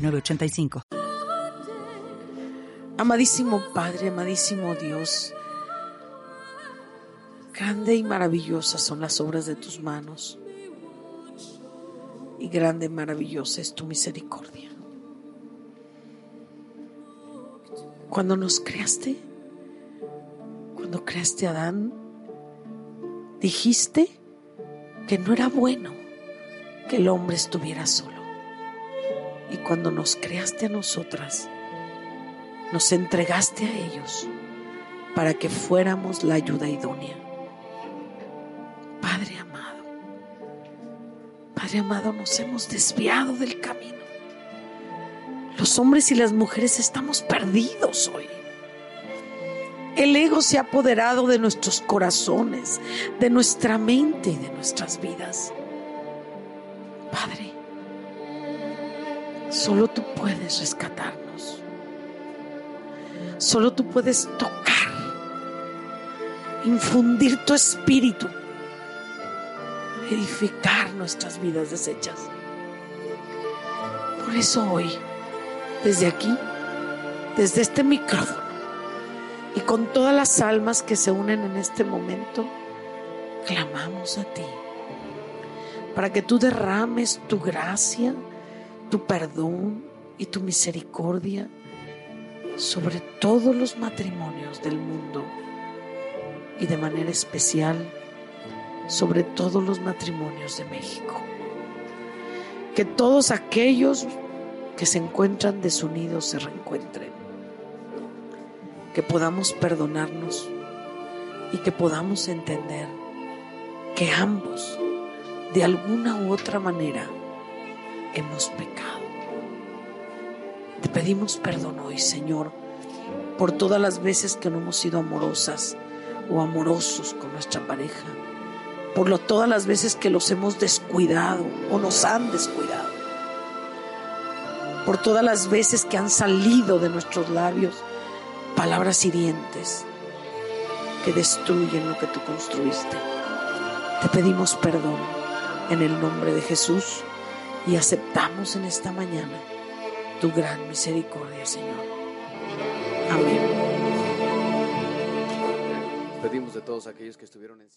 906985. Amadísimo Padre, amadísimo Dios, grande y maravillosas son las obras de tus manos y grande y maravillosa es tu misericordia. Cuando nos creaste, cuando creaste a Adán, dijiste que no era bueno que el hombre estuviera solo. Y cuando nos creaste a nosotras, nos entregaste a ellos para que fuéramos la ayuda idónea. Padre amado, Padre amado, nos hemos desviado del camino. Los hombres y las mujeres estamos perdidos hoy. El ego se ha apoderado de nuestros corazones, de nuestra mente y de nuestras vidas. Padre, solo tú puedes rescatarnos. Solo tú puedes tocar, infundir tu espíritu, edificar nuestras vidas deshechas. Por eso hoy, desde aquí, desde este micrófono y con todas las almas que se unen en este momento, clamamos a ti para que tú derrames tu gracia, tu perdón y tu misericordia sobre todos los matrimonios del mundo y de manera especial sobre todos los matrimonios de México. Que todos aquellos que se encuentran desunidos se reencuentren. Que podamos perdonarnos y que podamos entender que ambos, de alguna u otra manera, hemos pecado. Te pedimos perdón hoy, Señor, por todas las veces que no hemos sido amorosas o amorosos con nuestra pareja, por lo, todas las veces que los hemos descuidado o nos han descuidado, por todas las veces que han salido de nuestros labios palabras hirientes que destruyen lo que tú construiste. Te pedimos perdón en el nombre de Jesús y aceptamos en esta mañana tu gran misericordia, Señor. Amén. Pedimos de todos aquellos que estuvieron en